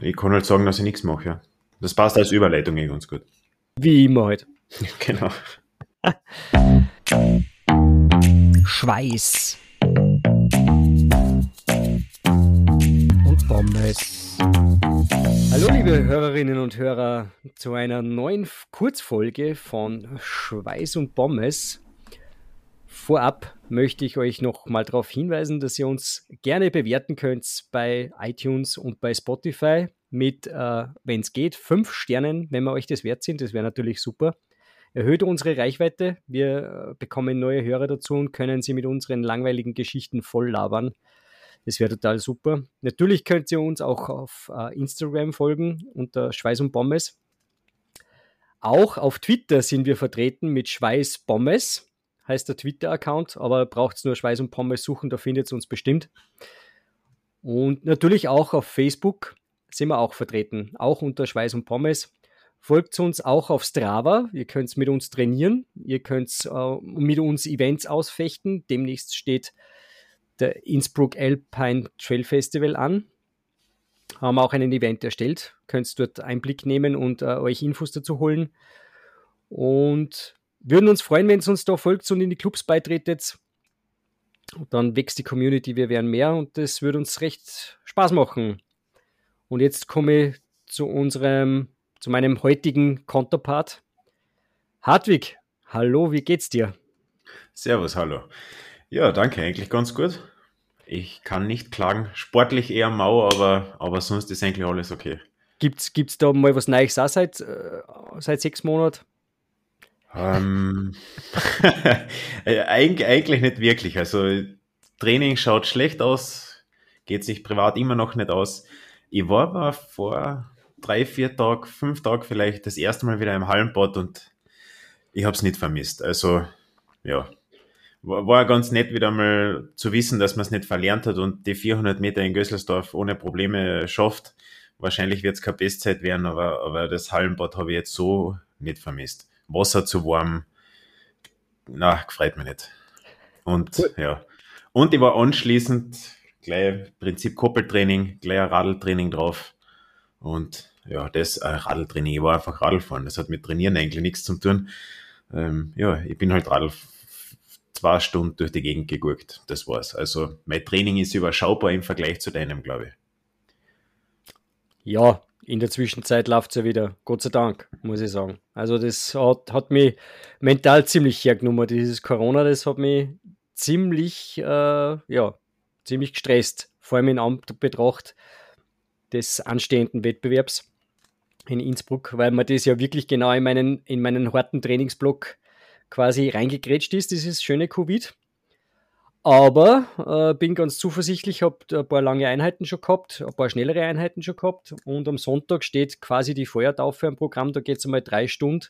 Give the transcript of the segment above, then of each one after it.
ich kann halt sagen, dass ich nichts mache, ja. Das passt als Überleitung eh ganz gut. Wie immer halt. genau. Schweiß. Und Pommes. Hallo liebe Hörerinnen und Hörer zu einer neuen Kurzfolge von Schweiß und Pommes. Vorab möchte ich euch noch mal darauf hinweisen, dass ihr uns gerne bewerten könnt bei iTunes und bei Spotify mit, äh, wenn es geht, fünf Sternen, wenn wir euch das wert sind. Das wäre natürlich super. Erhöht unsere Reichweite. Wir äh, bekommen neue Hörer dazu und können sie mit unseren langweiligen Geschichten voll labern. Das wäre total super. Natürlich könnt ihr uns auch auf äh, Instagram folgen unter Schweiß und Pommes. Auch auf Twitter sind wir vertreten mit Schweiß Pommes, heißt der Twitter-Account, aber braucht es nur Schweiß und Pommes suchen, da findet es uns bestimmt. Und natürlich auch auf Facebook sind wir auch vertreten, auch unter Schweiß und Pommes. Folgt uns auch auf Strava. Ihr könnt mit uns trainieren. Ihr könnt äh, mit uns Events ausfechten. Demnächst steht der Innsbruck Alpine Trail Festival an. Haben auch einen Event erstellt. Könnt dort Einblick nehmen und äh, euch Infos dazu holen. Und würden uns freuen, wenn ihr uns da folgt und in die Clubs beitretet. Und dann wächst die Community, wir werden mehr und das würde uns recht Spaß machen. Und jetzt komme ich zu unserem, zu meinem heutigen Konterpart. Hartwig, hallo, wie geht's dir? Servus, hallo. Ja, danke, eigentlich ganz gut. Ich kann nicht klagen. Sportlich eher mau, aber, aber sonst ist eigentlich alles okay. Gibt's, gibt's da mal was Neues auch seit, äh, seit sechs Monaten? Ähm, Eig eigentlich nicht wirklich. Also Training schaut schlecht aus, geht sich privat immer noch nicht aus. Ich war aber vor drei, vier Tagen, fünf Tagen vielleicht das erste Mal wieder im Hallenbad und ich habe es nicht vermisst. Also ja, war, ganz nett wieder mal zu wissen, dass man es nicht verlernt hat und die 400 Meter in Gösselsdorf ohne Probleme schafft. Wahrscheinlich wird es keine Bestzeit werden, aber, aber das Hallenbad habe ich jetzt so nicht vermisst. Wasser zu warm, na, gefreut mich nicht. Und cool. ja. Und ich war anschließend gleich Prinzip Koppeltraining, gleich ein Radltraining drauf. Und ja, das äh, Radltraining, ich war einfach Radlfahren. Das hat mit Trainieren eigentlich nichts zu tun. Ähm, ja, ich bin halt Radl zwei Stunden durch die Gegend gegurkt. Das war's. Also mein Training ist überschaubar im Vergleich zu deinem, glaube ich. Ja, in der Zwischenzeit läuft es ja wieder, Gott sei Dank, muss ich sagen. Also das hat, hat mich mental ziemlich hergenommen. Dieses Corona, das hat mich ziemlich, äh, ja, ziemlich gestresst, vor allem in Anbetracht des anstehenden Wettbewerbs in Innsbruck, weil man das ja wirklich genau in meinen, in meinen harten Trainingsblock quasi reingegrätscht ist, dieses schöne Covid. Aber äh, bin ganz zuversichtlich, habe ein paar lange Einheiten schon gehabt, ein paar schnellere Einheiten schon gehabt und am Sonntag steht quasi die Feuertaufe am Programm, da geht es einmal drei Stunden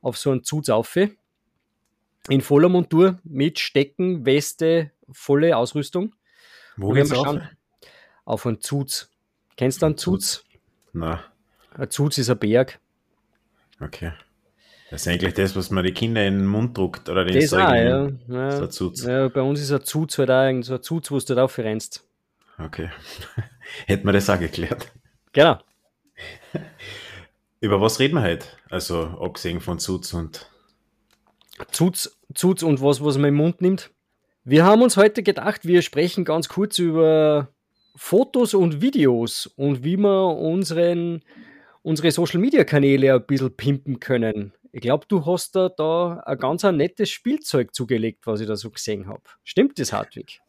auf so einen Zuzaufe in voller Montur mit Stecken, Weste, volle Ausrüstung. Wo geht's auf? Auf einen Zuz. Kennst du einen Zuz? Nein. Ein Zuz ist ein Berg. Okay. Das ist eigentlich das, was man die Kinder in den Mund druckt, oder den Das auch, ja. ja. So ein Zuz. ja. Bei uns ist ein Zuz halt auch so ein Zuz, wo du da rennst. Okay. Hätten wir das auch geklärt. Genau. Über was reden wir heute? Also, abgesehen von Zuz und. Zuz, Zuz und was, was man im Mund nimmt. Wir haben uns heute gedacht, wir sprechen ganz kurz über Fotos und Videos und wie wir unseren, unsere Social Media Kanäle ein bisschen pimpen können. Ich glaube, du hast da, da ein ganz ein nettes Spielzeug zugelegt, was ich da so gesehen habe. Stimmt das, Hartwig?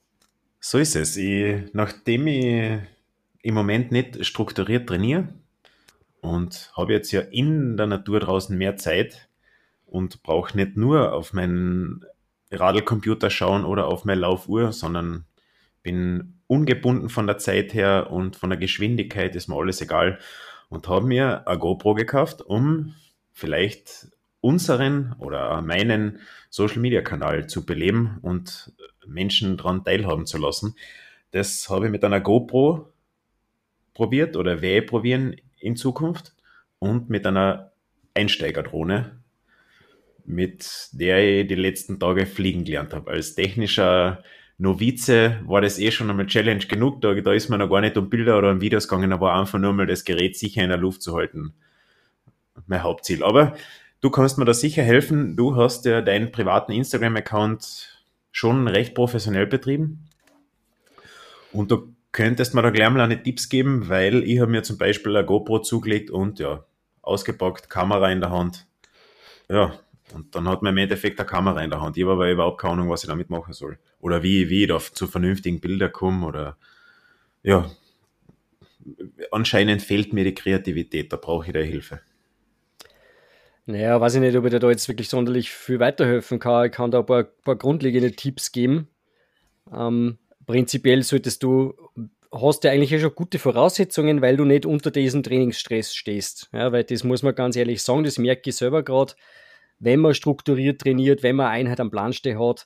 So ist es. Ich, nachdem ich im Moment nicht strukturiert trainiere und habe jetzt ja in der Natur draußen mehr Zeit und brauche nicht nur auf meinen Radlcomputer schauen oder auf meine Laufuhr, sondern bin ungebunden von der Zeit her und von der Geschwindigkeit ist mir alles egal und habe mir eine GoPro gekauft, um vielleicht unseren oder meinen Social Media Kanal zu beleben und Menschen daran teilhaben zu lassen. Das habe ich mit einer GoPro probiert oder werde probieren in Zukunft und mit einer Einsteigerdrohne mit der ich die letzten Tage fliegen gelernt habe. Als technischer Novize war das eh schon einmal Challenge genug. Da, da ist man noch gar nicht um Bilder oder um Videos gegangen, aber einfach nur mal das Gerät sicher in der Luft zu halten. Mein Hauptziel. Aber du kannst mir da sicher helfen. Du hast ja deinen privaten Instagram-Account schon recht professionell betrieben. Und du könntest mir da gleich mal eine Tipps geben, weil ich habe mir zum Beispiel eine GoPro zugelegt und ja, ausgepackt, Kamera in der Hand. Ja, und dann hat man im Endeffekt eine Kamera in der Hand. Ich habe aber überhaupt keine Ahnung, was ich damit machen soll. Oder wie, wie ich da zu vernünftigen Bildern komme oder ja, anscheinend fehlt mir die Kreativität, da brauche ich da Hilfe. Naja, weiß ich nicht, ob ich dir da jetzt wirklich sonderlich viel weiterhelfen kann. Ich kann da ein paar, paar grundlegende Tipps geben. Ähm, prinzipiell solltest du, hast du eigentlich ja schon gute Voraussetzungen, weil du nicht unter diesem Trainingsstress stehst. Ja, weil das muss man ganz ehrlich sagen, das merke ich selber gerade. Wenn man strukturiert trainiert, wenn man Einheit am Plan stehen hat,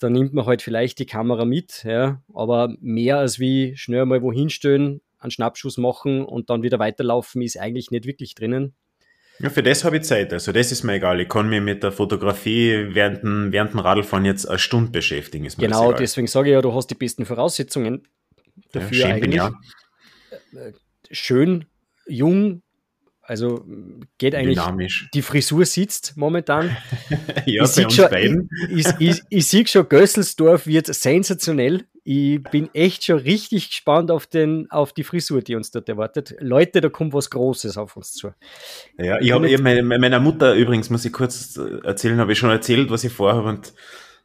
dann nimmt man halt vielleicht die Kamera mit, ja, aber mehr als wie schnell mal wohin stellen, einen Schnappschuss machen und dann wieder weiterlaufen ist eigentlich nicht wirklich drinnen. Ja, für das habe ich Zeit. Also das ist mir egal. Ich kann mich mit der Fotografie während dem, während dem Radlfahren jetzt eine Stunde beschäftigen. genau, deswegen sage ich ja, du hast die besten Voraussetzungen dafür ja, schön eigentlich. Bin, ja. Schön, jung, also geht eigentlich. Dynamisch. Die Frisur sitzt momentan. ja, ich bei uns schon, beiden. Ich, ich, ich, ich sehe schon, Gösselsdorf wird sensationell ich bin echt schon richtig gespannt auf, den, auf die Frisur, die uns dort erwartet. Leute, da kommt was Großes auf uns zu. Ja, ich, ich habe meine, meiner Mutter übrigens, muss ich kurz erzählen, habe ich schon erzählt, was ich vorhabe und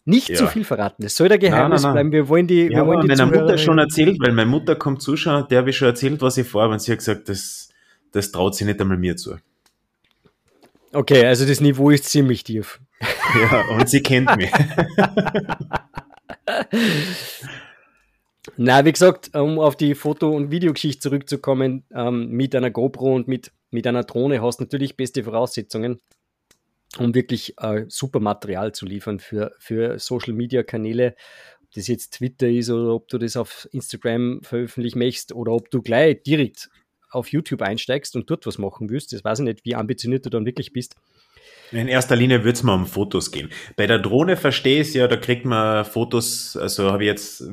nicht ja. zu viel verraten. Es soll der Geheimnis nein, nein, nein. bleiben. Wir wollen die. Wir ja, wollen die meiner Mutter schon erzählt, weil meine Mutter kommt zuschauen, der habe ich schon erzählt, was ich vorhabe und sie hat gesagt, das, das traut sie nicht einmal mir zu. Okay, also das Niveau ist ziemlich tief. Ja, und sie kennt mich. Na, wie gesagt, um auf die Foto- und Videogeschichte zurückzukommen, ähm, mit einer GoPro und mit, mit einer Drohne hast du natürlich beste Voraussetzungen, um wirklich äh, super Material zu liefern für, für Social-Media-Kanäle. Ob das jetzt Twitter ist oder ob du das auf Instagram veröffentlichen möchtest oder ob du gleich direkt auf YouTube einsteigst und dort was machen willst. Das weiß ich nicht, wie ambitioniert du dann wirklich bist. In erster Linie würde es mal um Fotos gehen. Bei der Drohne verstehe ich es ja, da kriegt man Fotos, also habe ich jetzt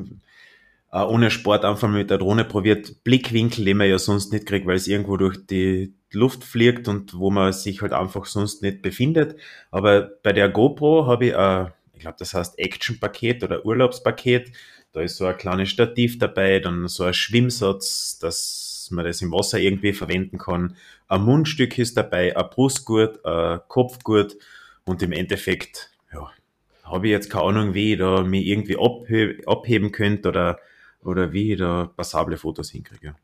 äh, ohne Sport einfach mit der Drohne probiert, Blickwinkel, den man ja sonst nicht kriegt, weil es irgendwo durch die Luft fliegt und wo man sich halt einfach sonst nicht befindet. Aber bei der GoPro habe ich, äh, ich glaube, das heißt Action-Paket oder Urlaubspaket. Da ist so ein kleines Stativ dabei, dann so ein Schwimmsatz, dass man das im Wasser irgendwie verwenden kann. Ein Mundstück ist dabei, ein Brustgurt, ein Kopfgurt und im Endeffekt, ja, habe ich jetzt keine Ahnung, wie ich da mich irgendwie abheben könnte oder oder wie ich da passable Fotos hinkriege.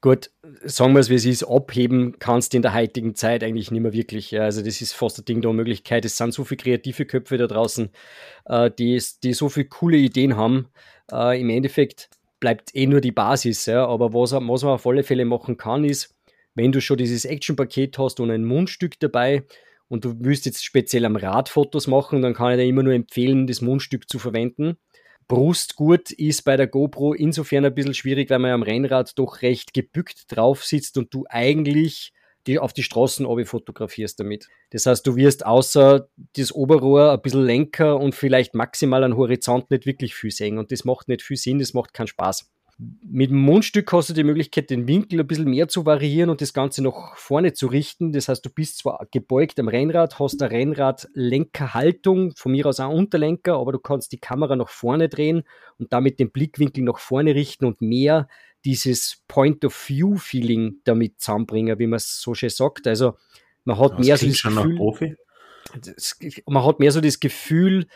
Gut, sagen wir es, wie es ist, abheben kannst du in der heutigen Zeit eigentlich nicht mehr wirklich. Also das ist fast ein Ding der Möglichkeit. Es sind so viele kreative Köpfe da draußen, äh, die, die so viele coole Ideen haben. Äh, Im Endeffekt bleibt eh nur die Basis. Aber was, was man auf alle Fälle machen kann, ist, wenn du schon dieses Action-Paket hast und ein Mundstück dabei und du willst jetzt speziell am Rad Fotos machen, dann kann ich dir immer nur empfehlen, das Mundstück zu verwenden Brustgurt ist bei der GoPro insofern ein bisschen schwierig, weil man am Rennrad doch recht gebückt drauf sitzt und du eigentlich die auf die Straßen fotografierst damit. Das heißt, du wirst außer das Oberrohr ein bisschen Lenker und vielleicht maximal an Horizont nicht wirklich viel sehen und das macht nicht viel Sinn, das macht keinen Spaß. Mit dem Mundstück hast du die Möglichkeit, den Winkel ein bisschen mehr zu variieren und das Ganze nach vorne zu richten. Das heißt, du bist zwar gebeugt am Rennrad, hast eine Rennradlenkerhaltung, von mir aus auch Unterlenker, aber du kannst die Kamera nach vorne drehen und damit den Blickwinkel nach vorne richten und mehr dieses Point-of-View-Feeling damit zusammenbringen, wie man es so schön sagt. Also man hat das mehr so das Gefühl, man hat mehr so das Gefühl,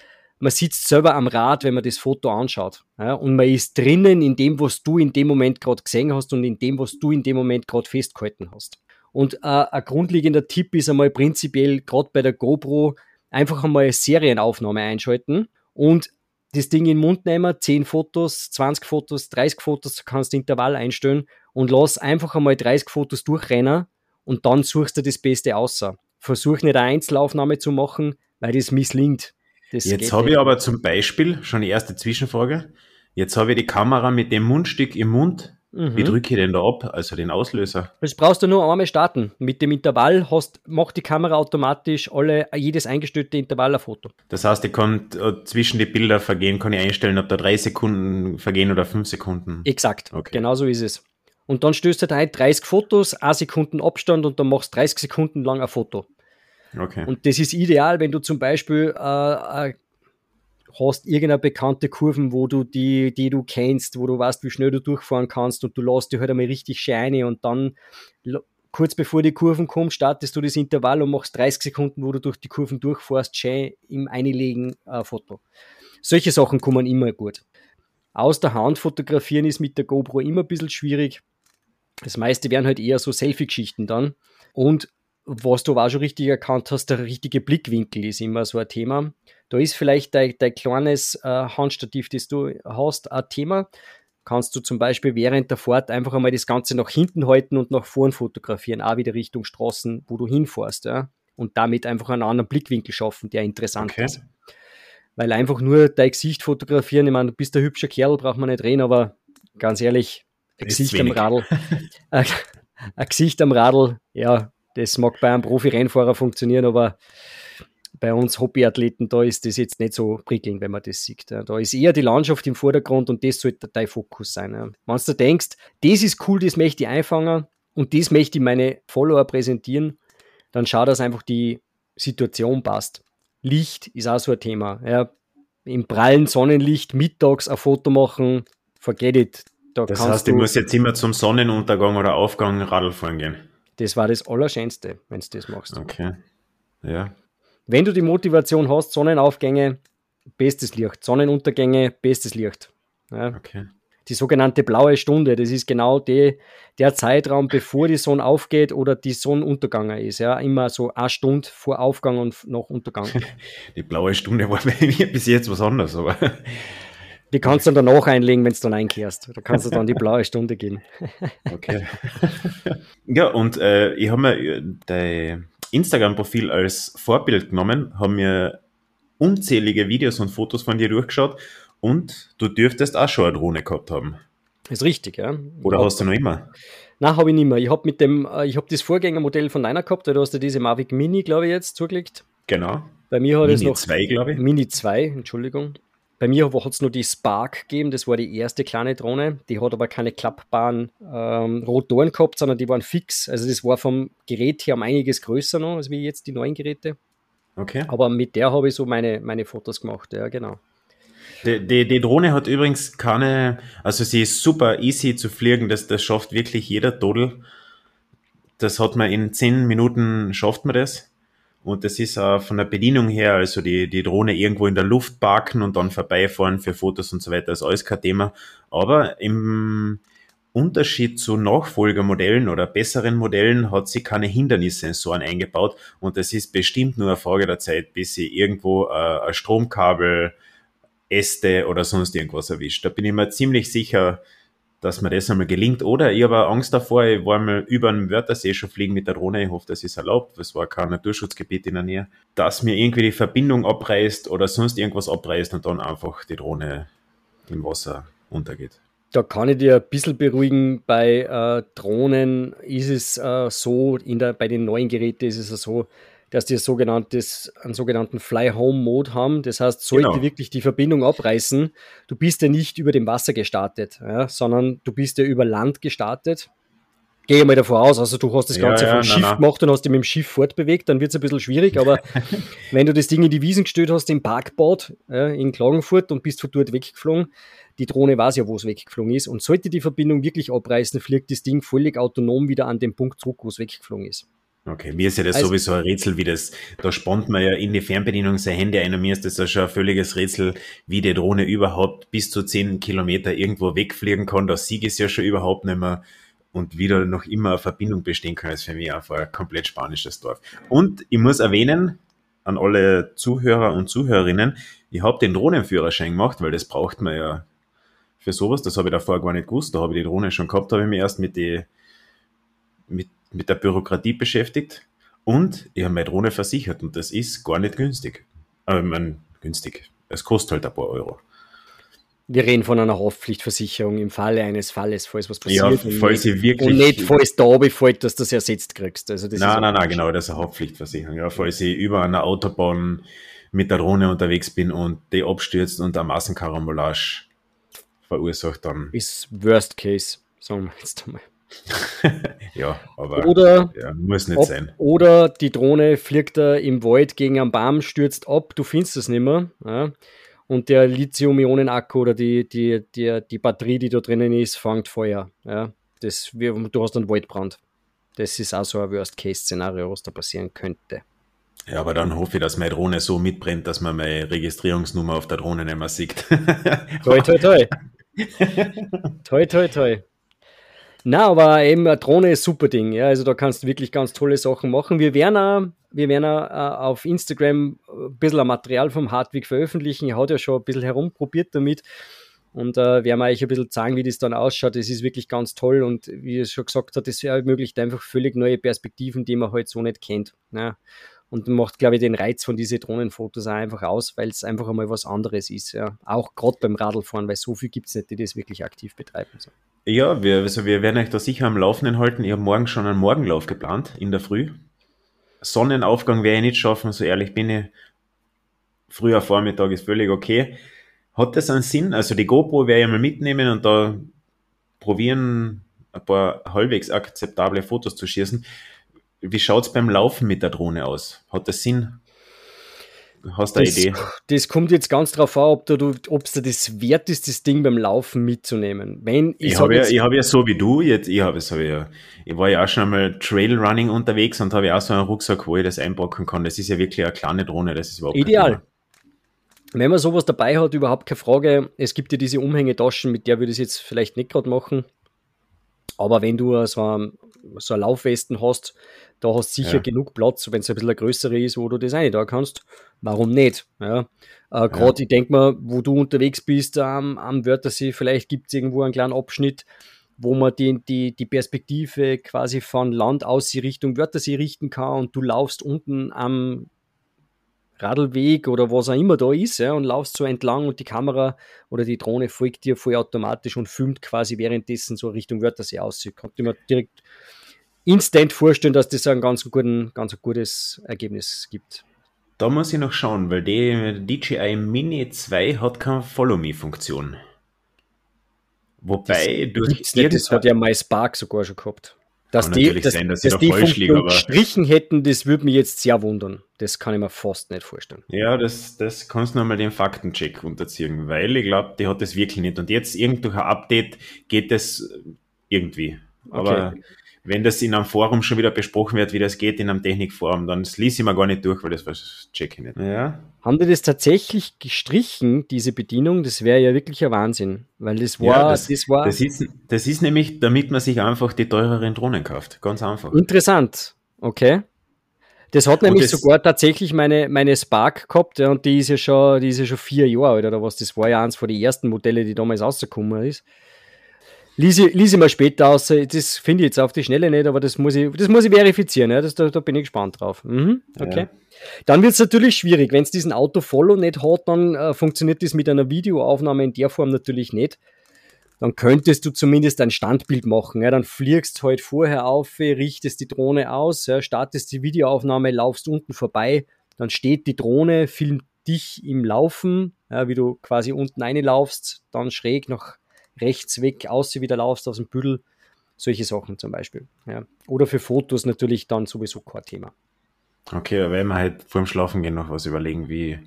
man sitzt selber am Rad, wenn man das Foto anschaut. Ja, und man ist drinnen in dem, was du in dem Moment gerade gesehen hast und in dem, was du in dem Moment gerade festgehalten hast. Und äh, ein grundlegender Tipp ist einmal prinzipiell, gerade bei der GoPro, einfach einmal Serienaufnahme einschalten und das Ding in den Mund nehmen, 10 Fotos, 20 Fotos, 30 Fotos, kannst du Intervall einstellen und lass einfach einmal 30 Fotos durchrennen und dann suchst du das Beste außer. Versuch nicht eine Einzelaufnahme zu machen, weil das misslingt. Das Jetzt habe ich aber zum Beispiel, schon die erste Zwischenfrage, jetzt habe ich die Kamera mit dem Mundstück im Mund Mhm. Wie drücke ich den da ab, also den Auslöser? Das brauchst du nur einmal starten. Mit dem Intervall hast, macht die Kamera automatisch alle, jedes eingestellte Intervall ein Foto. Das heißt, ich kann äh, zwischen die Bilder vergehen, kann ich einstellen, ob da drei Sekunden vergehen oder fünf Sekunden. Exakt, okay. genau so ist es. Und dann stößt du da ein 30 Fotos, 1 Sekunden Abstand und dann machst du 30 Sekunden lang ein Foto. Okay. Und das ist ideal, wenn du zum Beispiel äh, äh hast irgendeine bekannte Kurven, wo du die, die du kennst, wo du weißt, wie schnell du durchfahren kannst und du lässt die halt einmal richtig shiny und dann kurz bevor die Kurven kommen, startest du das Intervall und machst 30 Sekunden, wo du durch die Kurven durchfährst, schön im Einlegen äh, Foto. Solche Sachen kommen immer gut. Aus der Hand fotografieren ist mit der GoPro immer ein bisschen schwierig. Das meiste wären halt eher so Selfie-Geschichten dann. Und was du auch schon richtig erkannt hast, der richtige Blickwinkel ist immer so ein Thema. Da ist vielleicht dein, dein kleines äh, Handstativ, das du hast, ein Thema. Kannst du zum Beispiel während der Fahrt einfach einmal das Ganze nach hinten halten und nach vorn fotografieren, auch wieder Richtung Straßen, wo du hinfährst, ja? Und damit einfach einen anderen Blickwinkel schaffen, der interessant okay. ist. Weil einfach nur dein Gesicht fotografieren, ich meine, du bist ein hübscher Kerl, braucht man nicht reden, aber ganz ehrlich, ein Gesicht am Radl, ein, ein Gesicht am Radl, ja, das mag bei einem Profi-Rennfahrer funktionieren, aber bei uns Hobbyathleten, da ist das jetzt nicht so prickelnd, wenn man das sieht. Da ist eher die Landschaft im Vordergrund und das sollte dein Fokus sein. Wenn du denkst, das ist cool, das möchte ich einfangen und das möchte ich meine Follower präsentieren, dann schau, dass einfach die Situation passt. Licht ist auch so ein Thema. Ja. Im prallen Sonnenlicht mittags ein Foto machen, forget it. Da das heißt, ich muss jetzt immer zum Sonnenuntergang oder Aufgang Radl fahren gehen. Das war das Allerschönste, wenn du das machst. Okay. Ja. Wenn du die Motivation hast, Sonnenaufgänge, bestes Licht. Sonnenuntergänge, bestes Licht. Ja. Okay. Die sogenannte blaue Stunde, das ist genau die, der Zeitraum, bevor die Sonne aufgeht oder die Sonnenuntergang ist. Ja, immer so eine Stunde vor Aufgang und nach Untergang. Die blaue Stunde war bei mir bis jetzt was anderes, aber. Die kannst du dann danach einlegen, wenn du dann einkehrst. Da kannst du dann die blaue Stunde gehen. Okay. Ja, und äh, ich habe mir dein Instagram-Profil als Vorbild genommen, habe mir unzählige Videos und Fotos von dir durchgeschaut und du dürftest auch schon eine Drohne gehabt haben. Ist richtig, ja. Oder hab, hast du noch immer? Nein, habe ich nicht mehr. Ich habe mit dem, äh, ich habe das Vorgängermodell von deiner gehabt, du hast ja diese Mavic Mini, glaube ich, jetzt zugelegt. Genau. Bei mir hat Mini es noch. Mini 2, glaube ich. Mini 2, Entschuldigung. Bei mir hat es nur die Spark gegeben, das war die erste kleine Drohne. Die hat aber keine klappbaren ähm, Rotoren gehabt, sondern die waren fix. Also das war vom Gerät her um einiges größer noch, als wie jetzt die neuen Geräte. Okay. Aber mit der habe ich so meine, meine Fotos gemacht, ja, genau. Die, die, die, Drohne hat übrigens keine, also sie ist super easy zu fliegen, das, das schafft wirklich jeder Dodel. Das hat man in zehn Minuten, schafft man das. Und das ist auch von der Bedienung her, also die, die Drohne irgendwo in der Luft parken und dann vorbeifahren für Fotos und so weiter, ist alles kein Thema. Aber im Unterschied zu Nachfolgermodellen oder besseren Modellen hat sie keine Hindernissensoren eingebaut und das ist bestimmt nur eine Frage der Zeit, bis sie irgendwo äh, ein Stromkabel, Äste oder sonst irgendwas erwischt. Da bin ich mir ziemlich sicher, dass mir das einmal gelingt. Oder ich habe Angst davor, ich war mal über einen Wörthersee schon fliegen mit der Drohne, ich hoffe, das ist erlaubt, es war kein Naturschutzgebiet in der Nähe, dass mir irgendwie die Verbindung abreißt oder sonst irgendwas abreißt und dann einfach die Drohne im Wasser untergeht. Da kann ich dir ein bisschen beruhigen, bei äh, Drohnen ist es äh, so, in der, bei den neuen Geräten ist es so, dass die sogenanntes, einen sogenannten Fly-Home-Mode haben. Das heißt, sollte genau. wirklich die Verbindung abreißen, du bist ja nicht über dem Wasser gestartet, ja, sondern du bist ja über Land gestartet. Gehe mal davon aus, also du hast das Ganze ja, ja, vom Schiff na. gemacht und hast dich mit dem Schiff fortbewegt, dann wird es ein bisschen schwierig, aber wenn du das Ding in die Wiesen gestellt hast, im Parkbad ja, in Klagenfurt und bist von dort weggeflogen, die Drohne weiß ja, wo es weggeflogen ist. Und sollte die Verbindung wirklich abreißen, fliegt das Ding völlig autonom wieder an den Punkt zurück, wo es weggeflogen ist. Okay, mir ist ja das also, sowieso ein Rätsel, wie das, da spannt man ja in die Fernbedienung sein Handy ein und mir ist das ja schon ein völliges Rätsel, wie die Drohne überhaupt bis zu zehn Kilometer irgendwo wegfliegen kann. Das Sieg ist ja schon überhaupt nicht mehr und wieder noch immer eine Verbindung bestehen kann, ist für mich einfach ein komplett spanisches Dorf. Und ich muss erwähnen, an alle Zuhörer und Zuhörerinnen, ich habe den Drohnenführerschein gemacht, weil das braucht man ja für sowas. Das habe ich davor gar nicht gewusst. Da habe ich die Drohne schon gehabt, habe ich mich erst mit die mit mit der Bürokratie beschäftigt und ich habe meine Drohne versichert und das ist gar nicht günstig. Aber ich meine, günstig. Es kostet halt ein paar Euro. Wir reden von einer Haftpflichtversicherung im Falle eines Falles, falls was passiert. Ja, falls sie wirklich. Und nicht, falls da befällt, dass du das ersetzt kriegst. Also das nein, nein, nein, genau, das ist eine Haftpflichtversicherung. Ja, falls ich über einer Autobahn mit der Drohne unterwegs bin und die abstürzt und eine Massenkarambolage verursacht, dann. Ist Worst Case, sagen wir jetzt einmal. ja, aber oder, ja, muss nicht ob, sein. Oder die Drohne fliegt da im Wald gegen einen Baum, stürzt ab, du findest es nicht mehr. Ja, und der Lithium-Ionen-Akku oder die, die, die, die Batterie, die da drinnen ist, fängt Feuer. Ja, das, du hast einen Waldbrand. Das ist auch so ein Worst-Case-Szenario, was da passieren könnte. Ja, aber dann hoffe ich, dass meine Drohne so mitbrennt, dass man meine Registrierungsnummer auf der Drohne nicht mehr sieht. toi, toi, toi. toi, toi, toi. Na, aber eben eine Drohne ist super Ding. Ja, also da kannst du wirklich ganz tolle Sachen machen. Wir werden, auch, wir werden auch, auf Instagram ein bisschen Material vom Hardwig veröffentlichen. Er hat ja schon ein bisschen herumprobiert damit. Und äh, werden wir euch ein bisschen zeigen, wie das dann ausschaut. Das ist wirklich ganz toll und wie es schon gesagt hat, das ermöglicht einfach völlig neue Perspektiven, die man halt so nicht kennt. Ja und macht, glaube ich, den Reiz von diesen Drohnenfotos auch einfach aus, weil es einfach einmal was anderes ist. Ja. Auch gerade beim Radlfahren, weil so viel gibt es nicht, die das wirklich aktiv betreiben. So. Ja, wir, also wir werden euch da sicher am Laufenden halten. Ich habe morgen schon einen Morgenlauf geplant, in der Früh. Sonnenaufgang werde ich nicht schaffen, so ehrlich bin ich. Früher Vormittag ist völlig okay. Hat das einen Sinn? Also die GoPro werde ich mal mitnehmen und da probieren, ein paar halbwegs akzeptable Fotos zu schießen. Wie schaut es beim Laufen mit der Drohne aus? Hat das Sinn? Hast du eine Idee? Das kommt jetzt ganz drauf an, ob du, ob es dir das wert ist, das Ding beim Laufen mitzunehmen. Wenn, ich ich habe ja, hab ja so wie du, jetzt, ich, hab, hab ich, ja, ich war ja auch schon einmal Trailrunning unterwegs und habe ja auch so einen Rucksack, wo ich das einpacken kann. Das ist ja wirklich eine kleine Drohne, das ist überhaupt Ideal. Wenn man sowas dabei hat, überhaupt keine Frage. Es gibt ja diese Umhängetaschen, mit der würde ich es jetzt vielleicht nicht gerade machen. Aber wenn du so, ein, so eine Laufwesten hast, da hast du sicher ja. genug Platz, wenn es ein bisschen eine größere ist, wo du das eine da kannst. Warum nicht? Ja. Äh, Gerade, ja. ich denke mal, wo du unterwegs bist ähm, am Wörthersee, vielleicht gibt es irgendwo einen kleinen Abschnitt, wo man die, die, die Perspektive quasi von Land aus Richtung Wörthersee richten kann und du laufst unten am Radlweg oder was auch immer da ist ja, und laufst so entlang und die Kamera oder die Drohne folgt dir voll automatisch und filmt quasi währenddessen so Richtung Wörthersee aus. Ich konnte mir direkt instant vorstellen, dass das ein ganz, guten, ganz gutes Ergebnis gibt. Da muss ich noch schauen, weil die DJI Mini 2 hat keine Follow-Me-Funktion. Wobei das durch nicht, das hat ja MySpark sogar schon gehabt. Dass die, dass, sein, dass, dass die falsch liegen, aber gestrichen hätten, das würde mich jetzt sehr wundern. Das kann ich mir fast nicht vorstellen. Ja, das, das kannst du nochmal den Faktencheck unterziehen, weil ich glaube, die hat das wirklich nicht. Und jetzt irgend durch ein Update geht das irgendwie. Aber okay. Wenn das in einem Forum schon wieder besprochen wird, wie das geht in einem Technikforum, dann ließ ich mir gar nicht durch, weil das check ich nicht. Ja. Haben die das tatsächlich gestrichen, diese Bedienung? Das wäre ja wirklich ein Wahnsinn. Weil das war, ja, das, das, war. Das ist, das ist nämlich, damit man sich einfach die teureren Drohnen kauft. Ganz einfach. Interessant. Okay. Das hat nämlich das, sogar tatsächlich meine, meine Spark gehabt, ja, und die ist ja schon, die ist ja schon vier Jahre alt oder was. Das war ja eins von den ersten Modelle, die damals rausgekommen ist. Lies ich mal später aus. Das finde ich jetzt auf die Schnelle nicht, aber das muss ich, das muss ich verifizieren. Ja. Das, da, da bin ich gespannt drauf. Mhm, okay. Ja. Dann wird es natürlich schwierig. Wenn es diesen Auto-Follow nicht hat, dann äh, funktioniert das mit einer Videoaufnahme in der Form natürlich nicht. Dann könntest du zumindest ein Standbild machen. Ja. Dann fliegst halt vorher auf, richtest die Drohne aus, ja, startest die Videoaufnahme, laufst unten vorbei, dann steht die Drohne, filmt dich im Laufen, ja, wie du quasi unten reinlaufst, dann schräg nach rechts weg, aus wieder laufst aus dem Büdel. Solche Sachen zum Beispiel. Ja. Oder für Fotos natürlich dann sowieso kein Thema. Okay, aber wenn wir halt vor dem Schlafen gehen noch was überlegen, wie,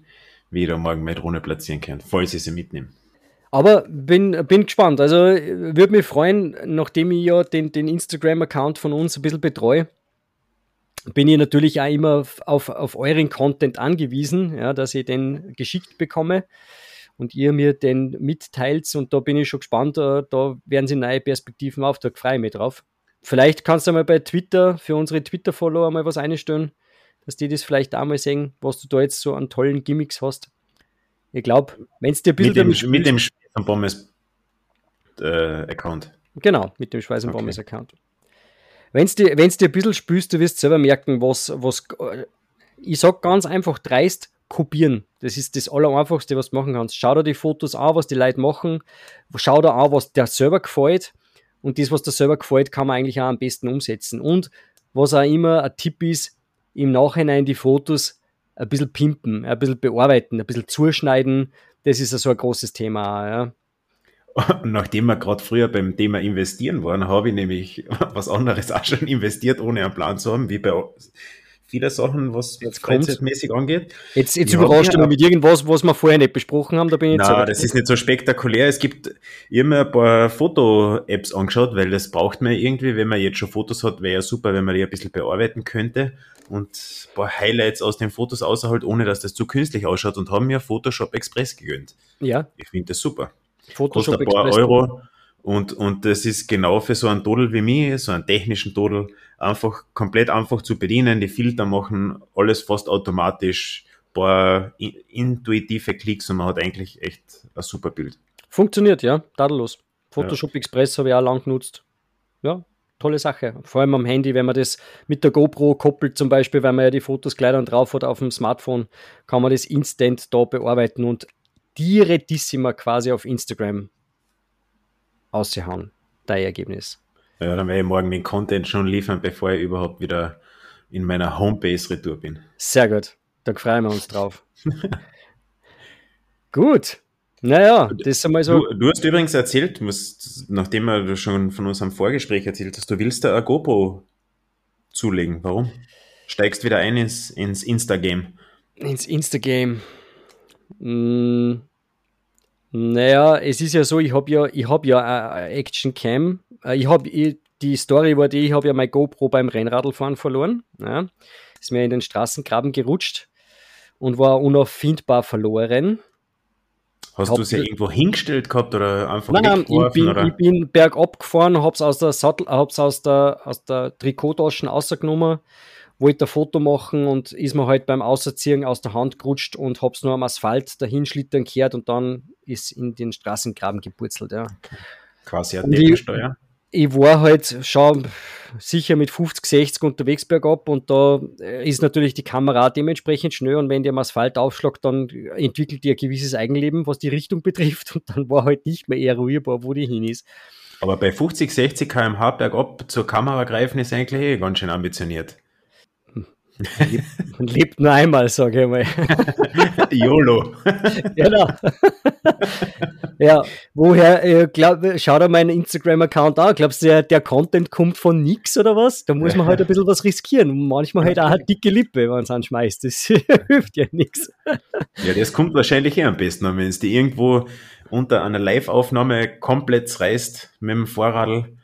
wie ich da morgen meine Drohne platzieren kann, falls ich sie mitnehme. Aber bin, bin gespannt. Also würde mich freuen, nachdem ich ja den, den Instagram-Account von uns ein bisschen betreue, bin ich natürlich auch immer auf, auf euren Content angewiesen, ja, dass ich den geschickt bekomme und ihr mir den mitteilt. Und da bin ich schon gespannt, da, da werden sie neue Perspektiven auf, da freue ich mich drauf. Vielleicht kannst du mal bei Twitter für unsere Twitter-Follower mal was einstellen, dass die das vielleicht auch mal sehen, was du da jetzt so an tollen Gimmicks hast. Ich glaube, wenn es dir Bilder mit dem, mit dem Schweiß äh, Account. Genau, mit dem Schweiß okay. Account. Wenn es dir, dir ein bisschen spürst, du wirst selber merken, was, was ich sag ganz einfach dreist, kopieren. Das ist das Allereinfachste, was du machen kannst. Schau dir die Fotos an, was die Leute machen. Schau dir an, was der selber gefällt. Und das, was der selber gefällt, kann man eigentlich auch am besten umsetzen. Und was auch immer ein Tipp ist, im Nachhinein die Fotos ein bisschen pimpen, ein bisschen bearbeiten, ein bisschen zuschneiden. Das ist so ein großes Thema. Ja. nachdem wir gerade früher beim Thema investieren waren, habe ich nämlich was anderes auch schon investiert, ohne einen Plan zu haben, wie bei viele Sachen, was jetzt freizeitmäßig angeht. Jetzt, jetzt überrascht du mich mit irgendwas, was wir vorher nicht besprochen haben, da bin ich jetzt Nein, das ist nicht so spektakulär. Es gibt immer ein paar Foto-Apps angeschaut, weil das braucht man irgendwie, wenn man jetzt schon Fotos hat, wäre ja super, wenn man die ein bisschen bearbeiten könnte und ein paar Highlights aus den Fotos außerhalb, ohne dass das zu künstlich ausschaut und haben mir Photoshop Express gegönnt. Ja. Ich finde das super. Photoshop Kostet ein paar Express Euro. Und, und das ist genau für so einen Todel wie mich, so einen technischen Todel, einfach komplett einfach zu bedienen. Die Filter machen alles fast automatisch, paar intuitive Klicks und man hat eigentlich echt ein super Bild. Funktioniert, ja, tadellos. Photoshop ja. Express habe ich auch lang genutzt. Ja, tolle Sache. Vor allem am Handy, wenn man das mit der GoPro koppelt, zum Beispiel, weil man ja die Fotos gleich dann drauf hat auf dem Smartphone, kann man das instant da bearbeiten und direktissima quasi auf Instagram ausgehauen, dein Ergebnis. Ja, dann werde ich morgen den Content schon liefern, bevor ich überhaupt wieder in meiner Homebase retour bin. Sehr gut, da freuen wir uns drauf. gut, naja, das ist einmal so. Du, du hast übrigens erzählt, musst, nachdem du schon von unserem Vorgespräch erzählt hast, du willst da ein GoPro zulegen. Warum? Steigst wieder ein ins, ins Instagame. Ins Instagame. Hm, naja, es ist ja so, ich habe ja, ich habe ja eine Action Cam. Äh, ich habe die Story war die, ich habe ja mein GoPro beim Rennradlfahren verloren. Ja. Ist mir in den Straßengraben gerutscht und war unauffindbar verloren. Hast du sie irgendwo hingestellt gehabt oder einfach Nein, nein, ich bin, oder? ich bin bergab gefahren, hab's aus der Sattel, hab's aus der, aus der Trikottasche rausgenommen wollte ein Foto machen und ist mir halt beim Auserziehen aus der Hand gerutscht und hab's nur am Asphalt dahin schlittern gehört und dann ist in den Straßengraben gepurzelt, ja. Quasi eine Deckensteuer. Ich, ich war halt schon sicher mit 50, 60 unterwegs bergab und da ist natürlich die Kamera dementsprechend schnell und wenn die am Asphalt aufschlagt, dann entwickelt die ein gewisses Eigenleben, was die Richtung betrifft und dann war halt nicht mehr eruierbar, wo die hin ist. Aber bei 50, 60 km/h bergab zur Kamera greifen ist eigentlich eh ganz schön ambitioniert. Man lebt nur einmal, sage ich mal. YOLO. genau. ja, woher, äh, glaub, schau dir meinen Instagram-Account an. Glaubst du, der, der Content kommt von nix oder was? Da muss man halt ein bisschen was riskieren. Und manchmal halt auch eine dicke Lippe, wenn man es anschmeißt. Das hilft ja nichts. Ja, das kommt wahrscheinlich eh am besten, wenn es die irgendwo unter einer Live-Aufnahme komplett reißt mit dem Vorradl.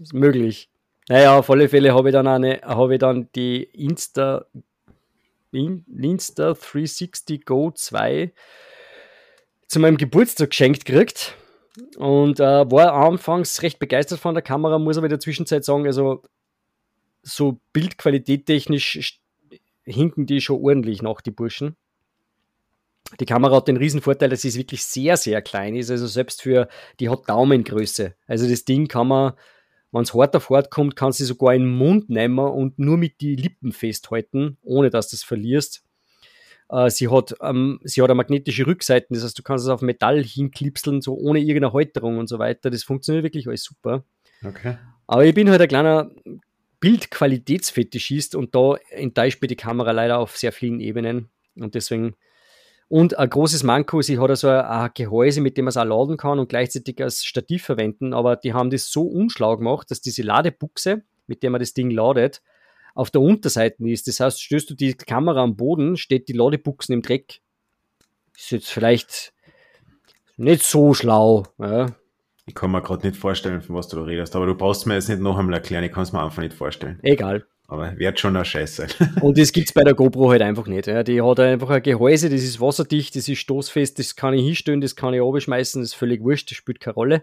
Ist möglich. Naja, auf alle Fälle habe ich dann eine, habe ich dann die Insta, Insta 360 Go 2 zu meinem Geburtstag geschenkt gekriegt und äh, war anfangs recht begeistert von der Kamera, muss aber in der Zwischenzeit sagen, also so Bildqualität technisch hinken die schon ordentlich nach, die Burschen. Die Kamera hat den riesen Vorteil, dass sie wirklich sehr, sehr klein ist, also selbst für, die hat Daumengröße. Also das Ding kann man wenn es hart auf hart kommt, kannst du sogar in den Mund nehmen und nur mit die Lippen festhalten, ohne dass du es verlierst. Äh, sie, hat, ähm, sie hat eine magnetische Rückseite, das heißt, du kannst es auf Metall hinklipseln, so ohne irgendeine Halterung und so weiter. Das funktioniert wirklich alles super. Okay. Aber ich bin halt ein kleiner Bildqualitätsfetischist und da enttäuscht mir die Kamera leider auf sehr vielen Ebenen. Und deswegen und ein großes Manko, sie hat also ein Gehäuse, mit dem man es auch laden kann und gleichzeitig als Stativ verwenden, aber die haben das so unschlau gemacht, dass diese Ladebuchse, mit der man das Ding ladet, auf der Unterseite ist. Das heißt, stößt du die Kamera am Boden, steht die Ladebuchsen im Dreck. Ist jetzt vielleicht nicht so schlau. Ja. Ich kann mir gerade nicht vorstellen, von was du da redest, aber du brauchst mir jetzt nicht noch einmal erklären, ich kann es mir einfach nicht vorstellen. Egal. Aber wird schon ein Scheiß sein. Und das gibt es bei der GoPro halt einfach nicht. Ja. Die hat einfach ein Gehäuse, das ist wasserdicht, das ist stoßfest, das kann ich hinstellen, das kann ich abschmeißen, das ist völlig wurscht, das spielt keine Rolle.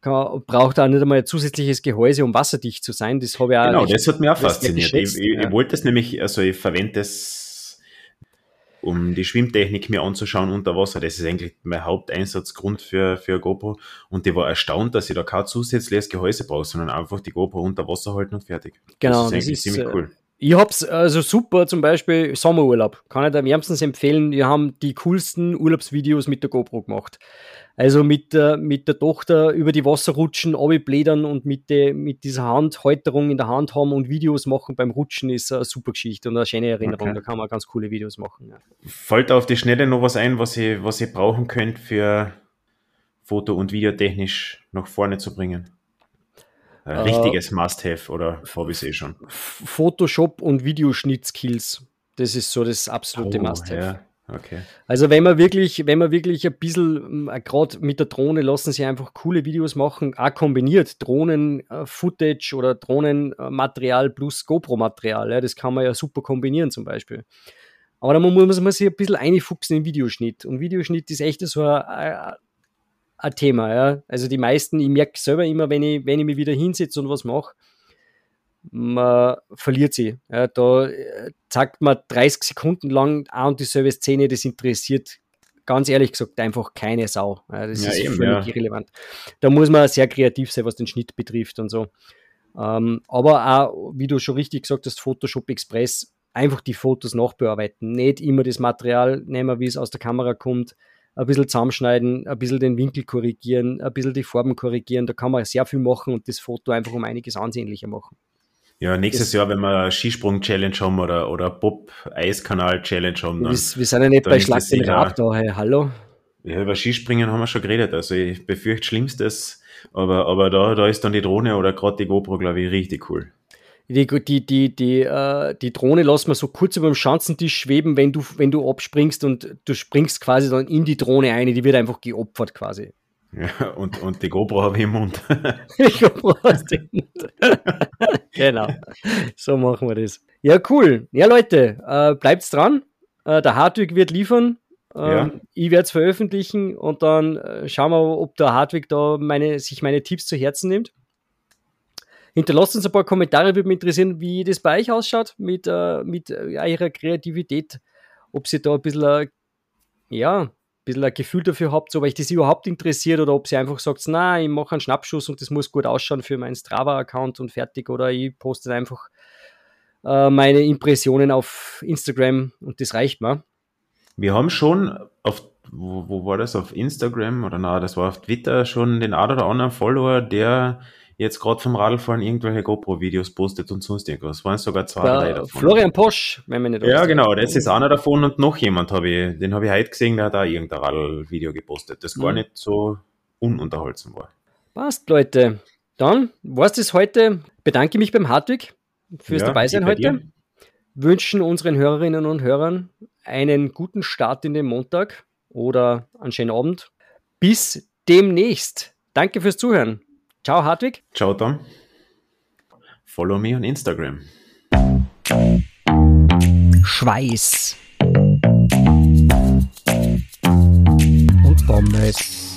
Kann, braucht auch nicht einmal ein zusätzliches Gehäuse, um wasserdicht zu sein. Das habe ich auch. Genau, das hat mich auch fasziniert. Ich, ich, ja. ich wollte es nämlich, also ich verwende es um die Schwimmtechnik mir anzuschauen unter Wasser. Das ist eigentlich mein Haupteinsatzgrund für, für GoPro. Und die war erstaunt, dass ich da kein zusätzliches Gehäuse brauche, sondern einfach die GoPro unter Wasser halten und fertig. Genau, das ist, das ist ziemlich äh, cool. Ich hab's also super, zum Beispiel Sommerurlaub. Kann ich da wärmstens empfehlen. Wir haben die coolsten Urlaubsvideos mit der GoPro gemacht. Also mit der, mit der Tochter über die Wasser rutschen, blädern und mit, de, mit dieser Handhalterung in der Hand haben und Videos machen beim Rutschen ist eine super Geschichte und eine schöne Erinnerung. Okay. Da kann man ganz coole Videos machen. Ja. Fällt auf die Schnelle noch was ein, was ihr, was ihr brauchen könnt für Foto- und Videotechnisch nach vorne zu bringen? Ein äh, richtiges uh, Must-Have oder habe ich eh schon? Photoshop und Videoschnitt-Skills. Das ist so das absolute oh, Must-Have. Ja. Okay. Also wenn man wirklich, wenn man wirklich ein bisschen, äh, gerade mit der Drohne lassen sie einfach coole Videos machen, auch kombiniert, Drohnen-Footage äh, oder Drohnenmaterial plus GoPro-Material, ja, das kann man ja super kombinieren zum Beispiel. Aber dann muss man sich ein bisschen einfuchsen in Videoschnitt. Und Videoschnitt ist echt so ein, ein Thema. Ja. Also die meisten, ich merke selber immer, wenn ich, wenn ich mich wieder hinsetze und was mache, man verliert sie. Ja, da äh, zeigt man 30 Sekunden lang an und dieselbe Szene, das interessiert ganz ehrlich gesagt einfach keine Sau. Ja, das ja, ist eben, völlig irrelevant. Da muss man sehr kreativ sein, was den Schnitt betrifft und so. Ähm, aber auch, wie du schon richtig gesagt hast, Photoshop Express, einfach die Fotos nachbearbeiten. Nicht immer das Material nehmen, wie es aus der Kamera kommt, ein bisschen zusammenschneiden, ein bisschen den Winkel korrigieren, ein bisschen die Farben korrigieren. Da kann man sehr viel machen und das Foto einfach um einiges ansehnlicher machen. Ja, nächstes das, Jahr, wenn wir Skisprung-Challenge haben oder, oder Bob-Eiskanal-Challenge haben. Dann, wir, wir sind ja nicht bei Schlag den Raptor, hey, hallo? Ja, über Skispringen haben wir schon geredet. Also ich befürchte Schlimmstes, aber, aber da, da ist dann die Drohne oder gerade die GoPro, glaube ich, richtig cool. Die, die, die, die, äh, die Drohne lässt man so kurz über dem Schanzentisch schweben, wenn du, wenn du abspringst und du springst quasi dann in die Drohne ein, die wird einfach geopfert quasi. Ja, und, und die GoPro habe ich im Mund. die GoPro hast du im Mund. genau. So machen wir das. Ja, cool. Ja, Leute, äh, bleibt's dran. Äh, der Hartwig wird liefern. Ähm, ja. Ich werde es veröffentlichen und dann äh, schauen wir, ob der Hartwig da meine, sich meine Tipps zu Herzen nimmt. Hinterlasst uns ein paar Kommentare, würde mich interessieren, wie das bei euch ausschaut mit, äh, mit äh, eurer Kreativität. Ob sie da ein bisschen, äh, ja, bisschen ein Gefühl dafür habt, ob euch das überhaupt interessiert oder ob sie einfach sagt, na, ich mache einen Schnappschuss und das muss gut ausschauen für meinen Strava-Account und fertig oder ich poste einfach äh, meine Impressionen auf Instagram und das reicht mir. Wir haben schon auf, wo, wo war das, auf Instagram oder na, das war auf Twitter schon den einen oder anderen Follower, der jetzt gerade vom Radlfahren irgendwelche GoPro-Videos postet und sonst irgendwas. Waren sogar zwei, drei davon. Florian Posch, wenn man nicht Ja, genau, das ist einer davon und noch jemand habe ich, den habe ich heute gesehen, der hat auch irgendein Radl-Video gepostet, das mhm. gar nicht so ununterhaltsam war. Passt, Leute. Dann war es das heute. Bedanke mich beim Hartwig fürs ja, Dabeisein heute. Dir. Wünschen unseren Hörerinnen und Hörern einen guten Start in den Montag oder einen schönen Abend. Bis demnächst. Danke fürs Zuhören. Ciao, Hartwig. Ciao, Tom. Follow me on Instagram. Schweiß. Und Pommes.